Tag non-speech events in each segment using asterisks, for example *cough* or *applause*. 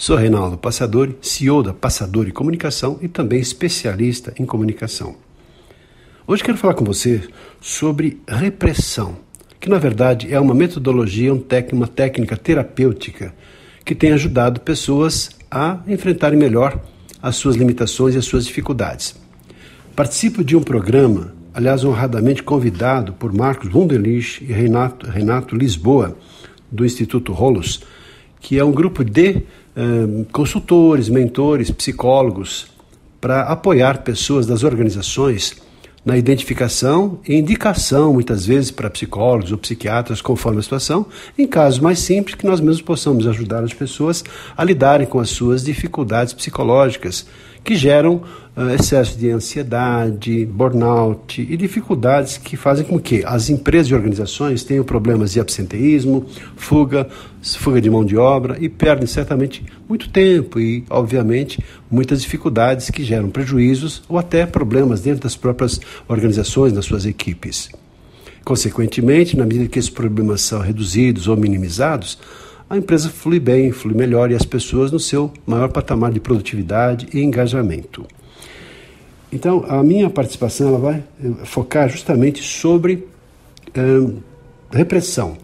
Sou Reinaldo Passadori, CEO da Passadori Comunicação e também especialista em comunicação. Hoje quero falar com você sobre repressão, que na verdade é uma metodologia, uma técnica terapêutica que tem ajudado pessoas a enfrentarem melhor as suas limitações e as suas dificuldades. Participo de um programa aliás, honradamente convidado por Marcos Wunderlich e Renato, Renato Lisboa, do Instituto Rolos, que é um grupo de eh, consultores, mentores, psicólogos, para apoiar pessoas das organizações na identificação e indicação, muitas vezes, para psicólogos ou psiquiatras, conforme a situação, em casos mais simples, que nós mesmos possamos ajudar as pessoas a lidarem com as suas dificuldades psicológicas, que geram uh, excesso de ansiedade, burnout e dificuldades que fazem com que as empresas e organizações tenham problemas de absenteísmo, fuga, fuga de mão de obra e perdem certamente muito tempo e, obviamente, muitas dificuldades que geram prejuízos ou até problemas dentro das próprias organizações, das suas equipes. Consequentemente, na medida que esses problemas são reduzidos ou minimizados, a empresa flui bem, flui melhor e as pessoas no seu maior patamar de produtividade e engajamento. Então, a minha participação ela vai eh, focar justamente sobre hum, repressão.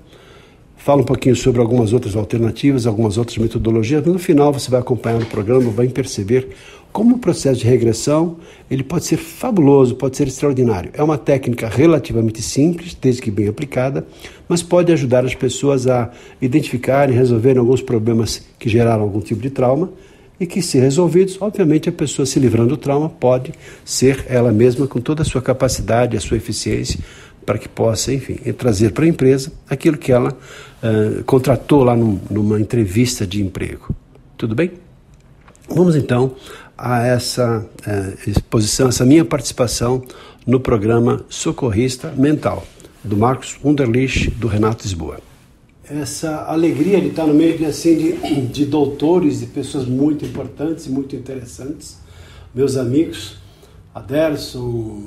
Fala um pouquinho sobre algumas outras alternativas, algumas outras metodologias, mas no final você vai acompanhar o programa, vai perceber como o processo de regressão ele pode ser fabuloso, pode ser extraordinário. É uma técnica relativamente simples, desde que bem aplicada, mas pode ajudar as pessoas a identificar e resolverem alguns problemas que geraram algum tipo de trauma e que, se resolvidos, obviamente a pessoa se livrando do trauma pode ser ela mesma com toda a sua capacidade, a sua eficiência, para que possa, enfim, trazer para a empresa aquilo que ela uh, contratou lá num, numa entrevista de emprego. Tudo bem? Vamos então a essa eh, exposição, essa minha participação no programa Socorrista Mental, do Marcos Wunderlich, do Renato Lisboa. Essa alegria de estar no meio de, assim, de, de doutores, de pessoas muito importantes e muito interessantes, meus amigos, Aderson,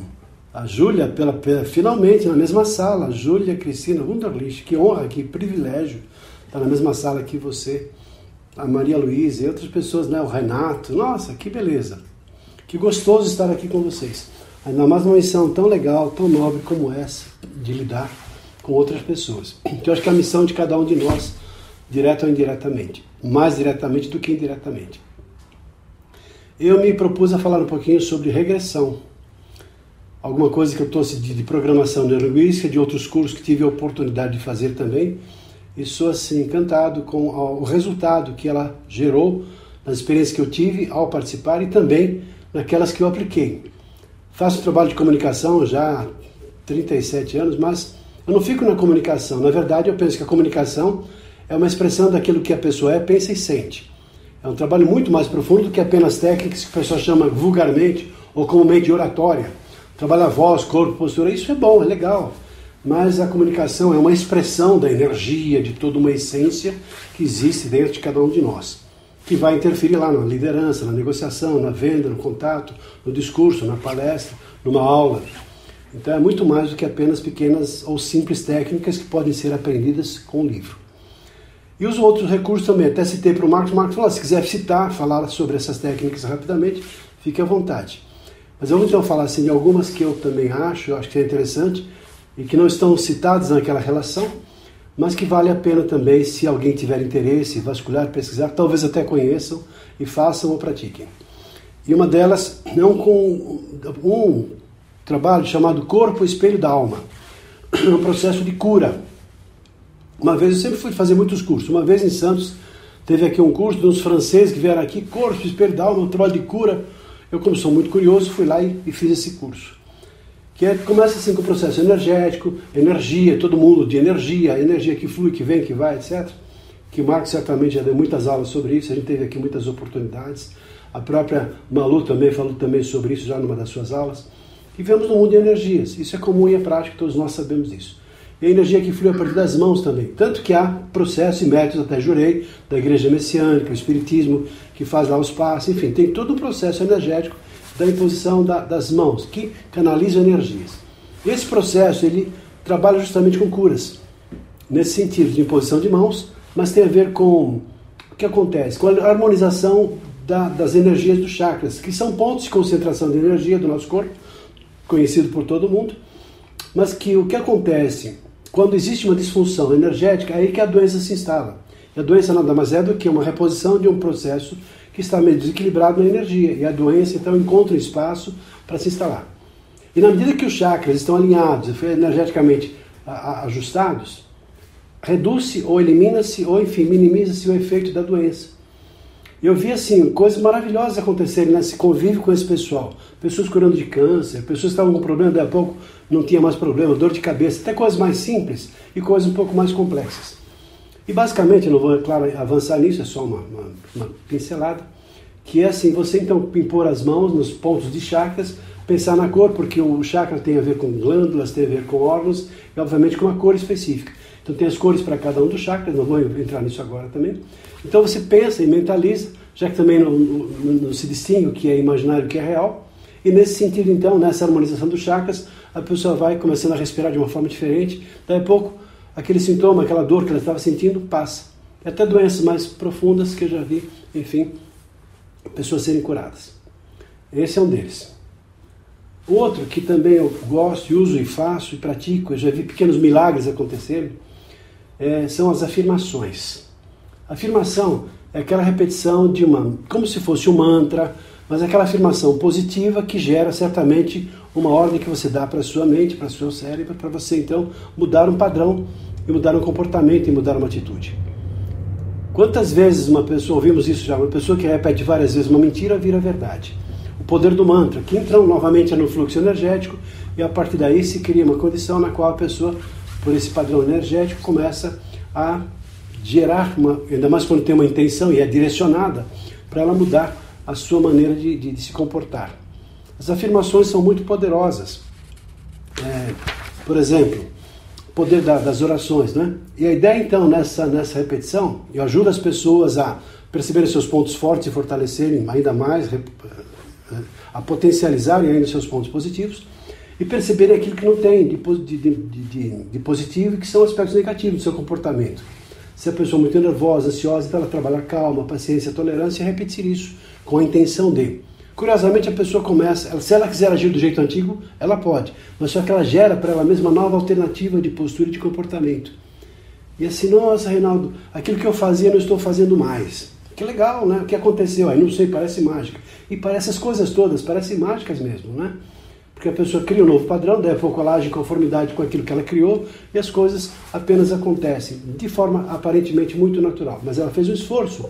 a Júlia, pela, pela, finalmente na mesma sala, Júlia Cristina Wunderlich, que honra, que privilégio estar na mesma sala que você a Maria Luísa e outras pessoas, né? O Renato. Nossa, que beleza. Que gostoso estar aqui com vocês. Ainda mais uma missão tão legal, tão nobre como essa, de lidar com outras pessoas. *clears throat* Então, eu acho que é a missão de cada um de nós, direto ou indiretamente, mais diretamente do que indiretamente. Eu me propus a falar um pouquinho sobre regressão. Alguma coisa que eu trouxe de, de programação neurolinguística, de outros cursos que tive a oportunidade de fazer também e sou assim encantado com o resultado que ela gerou nas experiências que eu tive ao participar e também naquelas que eu apliquei. Faço trabalho de comunicação já há 37 anos, mas eu não fico na comunicação. Na verdade, eu penso que a comunicação é uma expressão daquilo que a pessoa é, pensa e sente. É um trabalho muito mais profundo do que apenas técnicas que a pessoa chama vulgarmente ou comumente de oratória. Trabalhar voz, corpo, postura, isso é bom, é legal mas a comunicação é uma expressão da energia, de toda uma essência que existe dentro de cada um de nós, que vai interferir lá na liderança, na negociação, na venda, no contato, no discurso, na palestra, numa aula. Então é muito mais do que apenas pequenas ou simples técnicas que podem ser aprendidas com o livro. E os outros recursos também, até citei para o Marcos, o Marcos falou, se quiser citar, falar sobre essas técnicas rapidamente, fique à vontade. Mas eu vou então falar assim, de algumas que eu também acho, eu acho que é interessante, e que não estão citados naquela relação, mas que vale a pena também, se alguém tiver interesse, vasculhar, pesquisar, talvez até conheçam e façam ou pratiquem. E uma delas é um, um trabalho chamado Corpo Espelho da Alma, é um processo de cura. Uma vez, eu sempre fui fazer muitos cursos, uma vez em Santos, teve aqui um curso de uns franceses que vieram aqui, Corpo Espelho da Alma, um trabalho de cura. Eu, como sou muito curioso, fui lá e, e fiz esse curso que é, começa assim com o processo energético, energia, todo mundo de energia, energia que flui, que vem, que vai, etc. Que o Marcos certamente já deu muitas aulas sobre isso, a gente teve aqui muitas oportunidades. A própria Malu também falou também sobre isso já numa das suas aulas. Vivemos num mundo de energias. Isso é comum e é prático, todos nós sabemos disso. E a energia que flui a partir das mãos também. Tanto que há processos e métodos, até jurei, da igreja messiânica, o espiritismo, que faz lá os passos, enfim, tem todo um processo energético da imposição da, das mãos, que canaliza energias. Esse processo, ele trabalha justamente com curas, nesse sentido de imposição de mãos, mas tem a ver com o que acontece, com a harmonização da, das energias dos chakras, que são pontos de concentração de energia do nosso corpo, conhecido por todo mundo, mas que o que acontece quando existe uma disfunção energética, é aí que a doença se instala. E a doença nada mais é do que uma reposição de um processo que está meio desequilibrado na energia. E a doença então encontra um espaço para se instalar. E na medida que os chakras estão alinhados, energeticamente ajustados, reduz-se ou elimina-se, ou enfim, minimiza-se o efeito da doença. Eu vi assim, coisas maravilhosas acontecerem nesse convívio com esse pessoal. Pessoas curando de câncer, pessoas que estavam com problema, daí a pouco não tinha mais problema, dor de cabeça, até coisas mais simples e coisas um pouco mais complexas. E basicamente, não vou, é claro, avançar nisso, é só uma, uma, uma pincelada, que é assim, você então impor as mãos nos pontos de chakras, pensar na cor, porque o chakra tem a ver com glândulas, tem a ver com órgãos e obviamente com uma cor específica. Então tem as cores para cada um dos chakras, não vou entrar nisso agora também. Então você pensa e mentaliza, já que também não, não, não se distingue o que é imaginário e o que é real. E nesse sentido, então, nessa harmonização dos chakras, a pessoa vai começando a respirar de uma forma diferente. Daí a pouco, aquele sintoma, aquela dor que ela estava sentindo, passa. E até doenças mais profundas que eu já vi, enfim, pessoas serem curadas. Esse é um deles. Outro que também eu gosto, uso e faço e pratico, eu já vi pequenos milagres acontecerem, é, são as afirmações. Afirmação é aquela repetição de uma, como se fosse um mantra, mas é aquela afirmação positiva que gera certamente uma ordem que você dá para a sua mente, para o seu cérebro, para você então mudar um padrão e mudar um comportamento e mudar uma atitude. Quantas vezes uma pessoa, ouvimos isso já, uma pessoa que repete várias vezes uma mentira vira verdade. O poder do mantra, que entra novamente no fluxo energético e a partir daí se cria uma condição na qual a pessoa, por esse padrão energético, começa a gerar, uma, ainda mais quando tem uma intenção e é direcionada, para ela mudar a sua maneira de, de, de, se comportar. As afirmações são muito poderosas. É, por exemplo, poder da, das orações, né? E a ideia então nessa, nessa repetição, eu ajudo as pessoas a perceberem seus pontos fortes e fortalecerem ainda mais, a potencializarem ainda seus pontos positivos e perceberem aquilo que não tem de, de, de, de positivo e que são aspectos negativos do seu comportamento. Se a pessoa é muito nervosa, ansiosa, então ela trabalhar calma, paciência, tolerância e repetir isso com a intenção de. Curiosamente, a pessoa começa, se ela quiser agir do jeito antigo, ela pode, mas só que ela gera para ela mesma nova alternativa de postura e de comportamento. E assim, nossa, Reinaldo, aquilo que eu fazia não estou fazendo mais. Que legal, né? O que aconteceu? Aí não sei, parece mágica. E parece as coisas todas, parecem mágicas mesmo, né? Porque a pessoa cria um novo padrão, daí a pouco em conformidade com aquilo que ela criou e as coisas apenas acontecem de forma aparentemente muito natural. Mas ela fez um esforço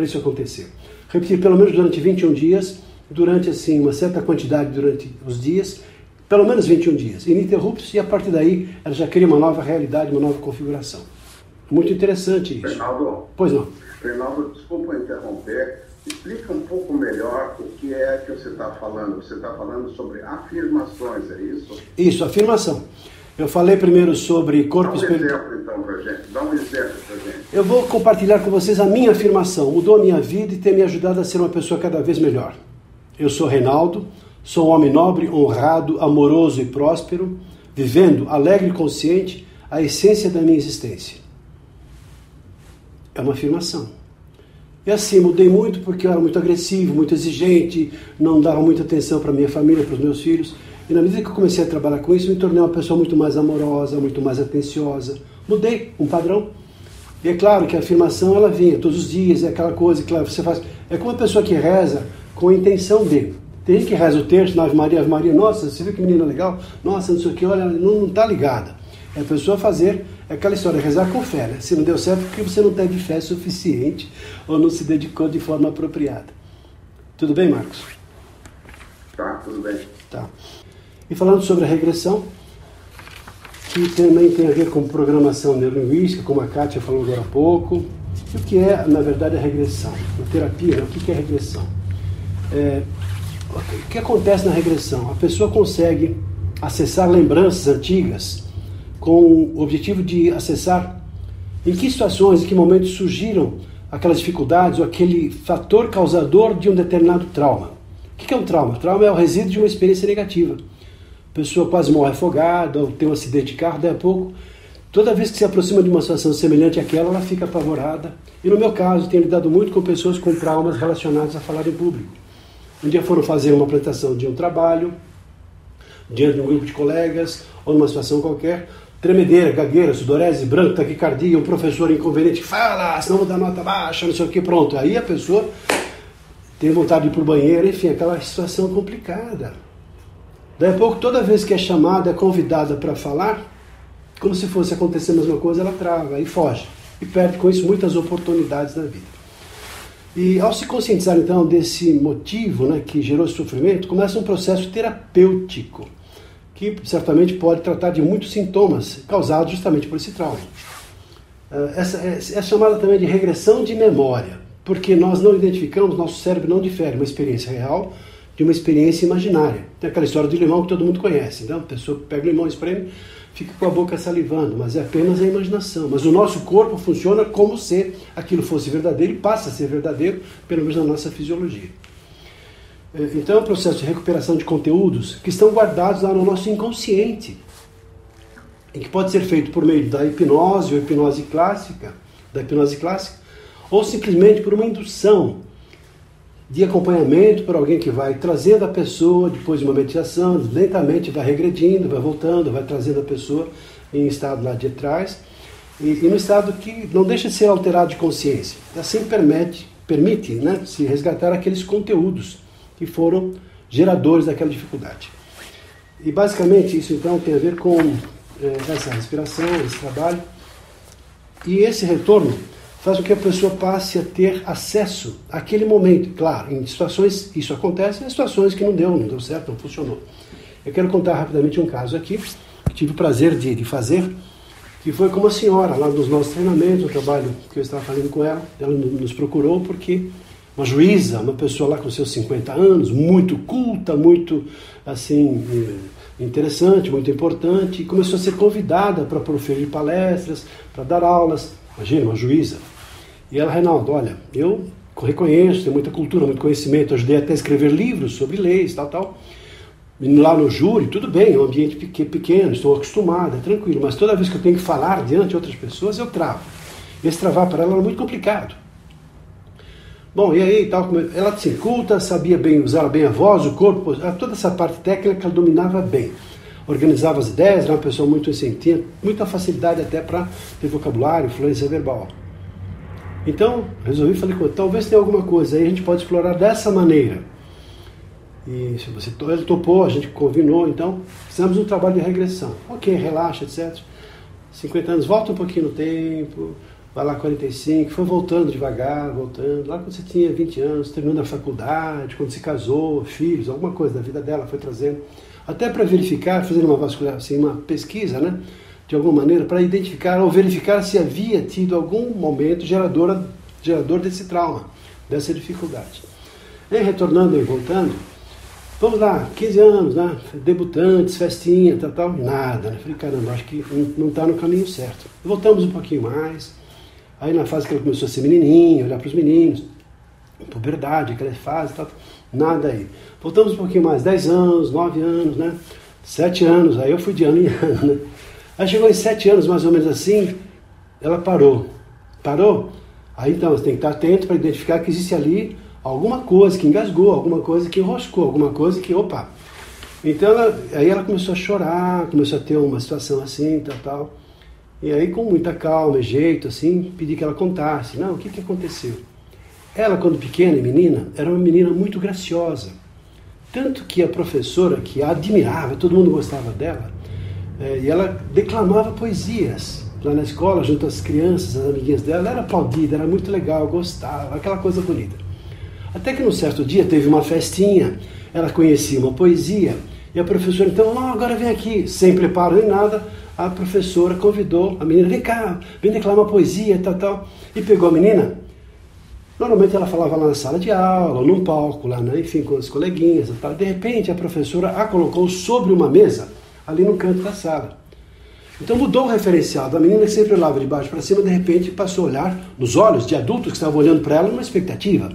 para isso acontecer. Repetir pelo menos durante 21 dias, durante assim uma certa quantidade durante os dias, pelo menos 21 dias, ininterruptos, e a partir daí ela já cria uma nova realidade, uma nova configuração. Muito interessante isso. Reinaldo, pois não. Reinaldo, desculpa interromper, Explica um pouco melhor o que é que você está falando. Você está falando sobre afirmações, é isso? Isso, afirmação. Eu falei primeiro sobre corpo espiritual. Dá um exemplo, então, para gente. Dá um exemplo para gente. Eu vou compartilhar com vocês a minha afirmação. Mudou a minha vida e tem me ajudado a ser uma pessoa cada vez melhor. Eu sou Reinaldo, sou um homem nobre, honrado, amoroso e próspero, vivendo alegre e consciente a essência da minha existência. É uma afirmação. E assim, mudei muito porque eu era muito agressivo, muito exigente, não dava muita atenção para minha família, para os meus filhos. E na medida que eu comecei a trabalhar com isso, me tornei uma pessoa muito mais amorosa, muito mais atenciosa. Mudei um padrão. E é claro que a afirmação ela vinha todos os dias, é aquela coisa que você faz. É como uma pessoa que reza com a intenção de. Tem gente que reza o texto, Ave Maria, Ave Maria, nossa, você viu que menina legal? Nossa, não sei o que, olha, não está ligada. É a pessoa fazer é aquela história, rezar com fé, né? Se não deu certo, porque você não teve fé suficiente ou não se dedicou de forma apropriada. Tudo bem, Marcos? Tá, tudo bem. Tá. E falando sobre a regressão, que também tem a ver com programação neurolinguística, como a Kátia falou agora há pouco. E o que é, na verdade, a regressão? A terapia, né? o que é regressão? É, o que acontece na regressão? A pessoa consegue acessar lembranças antigas com o objetivo de acessar em que situações, em que momentos surgiram aquelas dificuldades ou aquele fator causador de um determinado trauma. O que é um trauma? Trauma é o resíduo de uma experiência negativa. A pessoa quase morre afogada, ou tem um acidente de carro, daí a pouco, toda vez que se aproxima de uma situação semelhante àquela, ela fica apavorada. E no meu caso, tenho lidado muito com pessoas com traumas relacionados a falar em público. Um dia foram fazer uma apresentação de um trabalho, diante de um grupo de colegas, ou numa situação qualquer, tremedeira, gagueira, sudorese, branco, taquicardia, um professor inconveniente, fala, senão vou dar nota baixa, não sei o que, pronto. Aí a pessoa tem vontade de ir para o banheiro, enfim, aquela situação complicada. Daí a pouco, toda vez que é chamada, é convidada para falar, como se fosse acontecer a mesma coisa, ela trava e foge. E perde com isso muitas oportunidades na vida. E ao se conscientizar então desse motivo né, que gerou sofrimento, começa um processo terapêutico que certamente pode tratar de muitos sintomas causados justamente por esse trauma. Eh, essa é, é chamada também de regressão de memória, porque nós não identificamos, nosso cérebro não difere uma experiência real de uma experiência imaginária. Tem aquela história do limão que todo mundo conhece, então a pessoa pega o limão, espreme, fica com a boca salivando, mas é apenas a imaginação. Mas o nosso corpo funciona como se aquilo fosse verdadeiro e passa a ser verdadeiro, pelo menos na nossa fisiologia. É, então é um processo de recuperação de conteúdos que estão guardados lá no nosso inconsciente, e que pode ser feito por meio da hipnose ou hipnose clássica, da hipnose clássica, ou simplesmente por uma indução de acompanhamento por alguém que vai trazendo a pessoa depois de uma meditação, lentamente vai regredindo, vai voltando, vai trazendo a pessoa em estado lá de trás e, e no estado que não deixa de ser alterado de consciência. Assim permite, permite né, se resgatar aqueles conteúdos que foram geradores daquela dificuldade. E basicamente isso então tem a ver com é, essa respiração, esse trabalho. E esse retorno faz com que a pessoa passe a ter acesso àquele momento. Claro, em situações, isso acontece, em situações que não deu, não deu certo, não funcionou. Eu quero contar rapidamente um caso aqui, que tive o prazer de, de fazer, que foi com uma senhora lá nos nossos treinamentos, o trabalho que eu estava fazendo com ela. Ela nos procurou porque uma juíza, uma pessoa lá com seus 50 anos, muito culta, muito assim eh, interessante, muito importante, começou a ser convidada para proferir palestras, para dar aulas. Imagina, uma juíza. E ela, Reinaldo, olha, eu reconheço, tenho muita cultura, muito conhecimento, ajudei até a escrever livros sobre leis, tal, tal. Lá no júri, tudo bem, é um ambiente pequeno, estou acostumada, é tranquilo, mas toda vez que eu tenho que falar diante de outras pessoas, eu travo. Esse travar para ela era muito complicado. Bom, e aí, tal, ela se culta, sabia bem, usar bem a voz, o corpo, toda essa parte técnica ela dominava bem. Organizava as ideias, era uma pessoa muito assim, tinha muita facilidade até para ter vocabulário, fluência verbal. Então, resolvi, falei talvez tenha alguma coisa aí, a gente pode explorar dessa maneira. E se você ele topou, a gente combinou, então fizemos um trabalho de regressão. Ok, relaxa, etc. 50 anos, volta um pouquinho no tempo, vai lá 45, foi voltando devagar, voltando. Lá quando você tinha 20 anos, terminando a faculdade, quando se casou, filhos, alguma coisa da vida dela foi trazendo. Até para verificar, fazendo uma vascular, assim, uma pesquisa, né? De alguma maneira, para identificar ou verificar se havia tido algum momento gerador, gerador desse trauma, dessa dificuldade. E retornando e voltando, vamos lá, 15 anos, né? Debutantes, festinha, tal, tal, nada, né? Falei, caramba, acho que não está no caminho certo. Voltamos um pouquinho mais, Aí na fase que ela começou a ser menininha, olhar para os meninos, puberdade, aquela fase, tal, nada aí. Voltamos um pouquinho mais, 10 anos, 9 anos, né? 7 anos, aí eu fui de ano em *laughs* ano, né? Aí chegou em 7 anos, mais ou menos assim, ela parou. Parou? Aí então você tem que estar atento para identificar que existe ali alguma coisa que engasgou, alguma coisa que enroscou, alguma coisa que, opa. Então ela, aí ela começou a chorar, começou a ter uma situação assim, tal, tal. E aí, com muita calma e jeito, assim, pedi que ela contasse. Não, o que, que aconteceu? Ela, quando pequena e menina, era uma menina muito graciosa. Tanto que a professora, que a admirava, todo mundo gostava dela, é, e ela declamava poesias lá na escola, junto às crianças, as amiguinhas dela, ela era aplaudida, era muito legal, gostava, aquela coisa bonita. Até que num certo dia teve uma festinha, ela conhecia uma poesia, e a professora, então, oh, agora vem aqui, sem preparo nem nada, a professora convidou a menina, vem cá, vem declamar poesia, tal, tal. E pegou a menina Normalmente ela falava lá na sala de aula, num palco, lá, né? enfim, com as coleguinhas tal. De repente a professora a colocou sobre uma mesa, ali no canto da sala. Então mudou o referencial da menina que sempre olhava de baixo para cima, de repente passou a olhar nos olhos de adultos que estavam olhando para ela numa expectativa.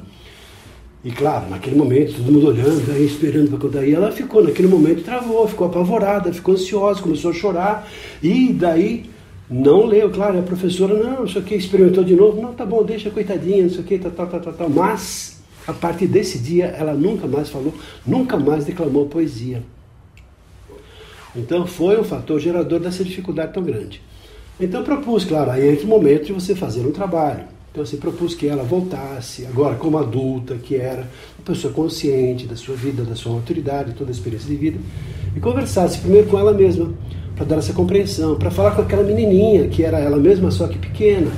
E claro, naquele momento, todo mundo olhando, aí, esperando para contar. E ela ficou, naquele momento, travou, ficou apavorada, ficou ansiosa, começou a chorar. E daí não leu, claro, a professora, não, isso aqui experimentou de novo. Não, tá bom, deixa, coitadinha, isso aqui, tal, tal, tal, tal, tal. Mas, a partir desse dia, ela nunca mais falou, nunca mais declamou poesia. Então foi um fator gerador dessa dificuldade tão grande. Então propus, claro, aí é que momento de você fazer um trabalho. Então assim, propus que ela voltasse, agora como adulta, que era uma pessoa consciente da sua vida, da sua autoridade, toda a experiência de vida, e conversasse primeiro com ela mesma, para dar essa compreensão, para falar com aquela menininha, que era ela mesma, só que pequena,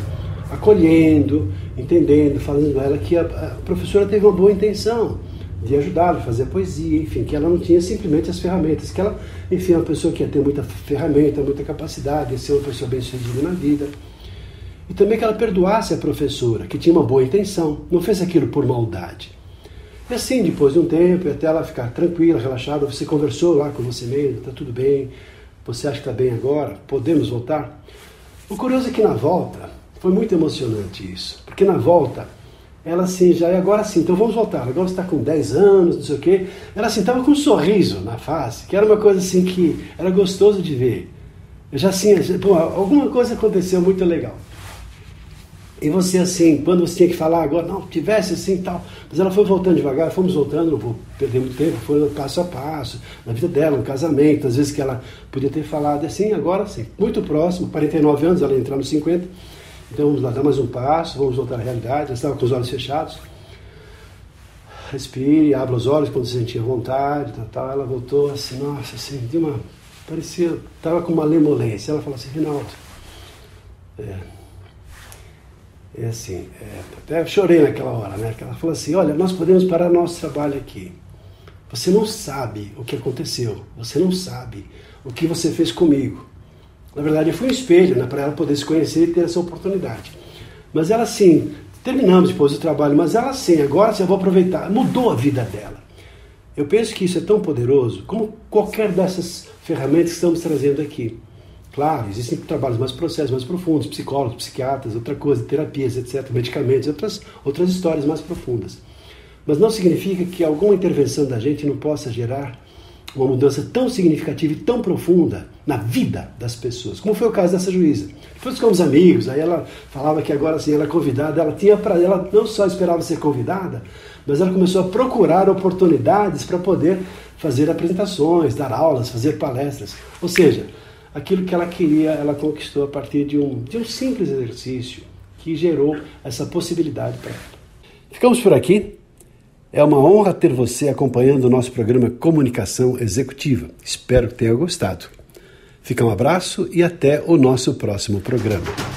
acolhendo, entendendo, falando a ela que a, a professora teve uma boa intenção, de ajudá-lo a fazer poesia, enfim, que ela não tinha simplesmente as ferramentas, que ela, enfim, é uma pessoa que ia ter muita ferramenta, muita capacidade, ia ser uma pessoa bem-sucedida na vida. E também que ela perdoasse a professora, que tinha uma boa intenção, não fez aquilo por maldade. E assim, depois de um tempo, até ela ficar tranquila, relaxada, você conversou lá com você mesmo, está tudo bem, você acha que está bem agora, podemos voltar? O curioso é que na volta, foi muito emocionante isso, porque na volta ela assim, já é agora sim, então vamos voltar. Agora você está com 10 anos, não sei o quê. Ela assim, estava com um sorriso na face, que era uma coisa assim que era gostoso de ver. Eu já assim, pô, alguma coisa aconteceu muito legal. E você assim, quando você tinha que falar agora, não, tivesse assim tal. Mas ela foi voltando devagar, fomos voltando, não vou perder muito tempo, foi passo a passo, na vida dela, no casamento, às vezes que ela podia ter falado assim, agora sim, muito próximo, 49 anos, ela entrar nos 50 então vamos lá, dar mais um passo, vamos voltar à realidade. Eu estava com os olhos fechados. Respire, abra os olhos quando se sentia vontade, tal, tal. Ela voltou assim, nossa, assim, de uma. Parecia, estava com uma lemolência. Ela falou assim, Rinaldo, é, é assim, é, até chorei naquela hora, né? Ela falou assim, olha, nós podemos parar nosso trabalho aqui. Você não sabe o que aconteceu, você não sabe o que você fez comigo. Na verdade, foi um espelho né, para ela poder se conhecer e ter essa oportunidade. Mas ela, sim, terminamos depois do trabalho, mas ela, sim, agora sim, eu vou aproveitar. Mudou a vida dela. Eu penso que isso é tão poderoso como qualquer dessas ferramentas que estamos trazendo aqui. Claro, existem trabalhos mais processos, mais profundos, psicólogos, psiquiatras, outra coisa, terapias, etc., medicamentos, outras, outras histórias mais profundas. Mas não significa que alguma intervenção da gente não possa gerar uma mudança tão significativa e tão profunda na vida das pessoas, como foi o caso dessa juíza. Depois ficamos amigos, aí ela falava que agora assim, ela é convidada, ela tinha para ela não só esperava ser convidada, mas ela começou a procurar oportunidades para poder fazer apresentações, dar aulas, fazer palestras. Ou seja, aquilo que ela queria, ela conquistou a partir de um, de um simples exercício que gerou essa possibilidade para ela. Ficamos por aqui. É uma honra ter você acompanhando o nosso programa Comunicação Executiva. Espero que tenha gostado. Fica um abraço e até o nosso próximo programa.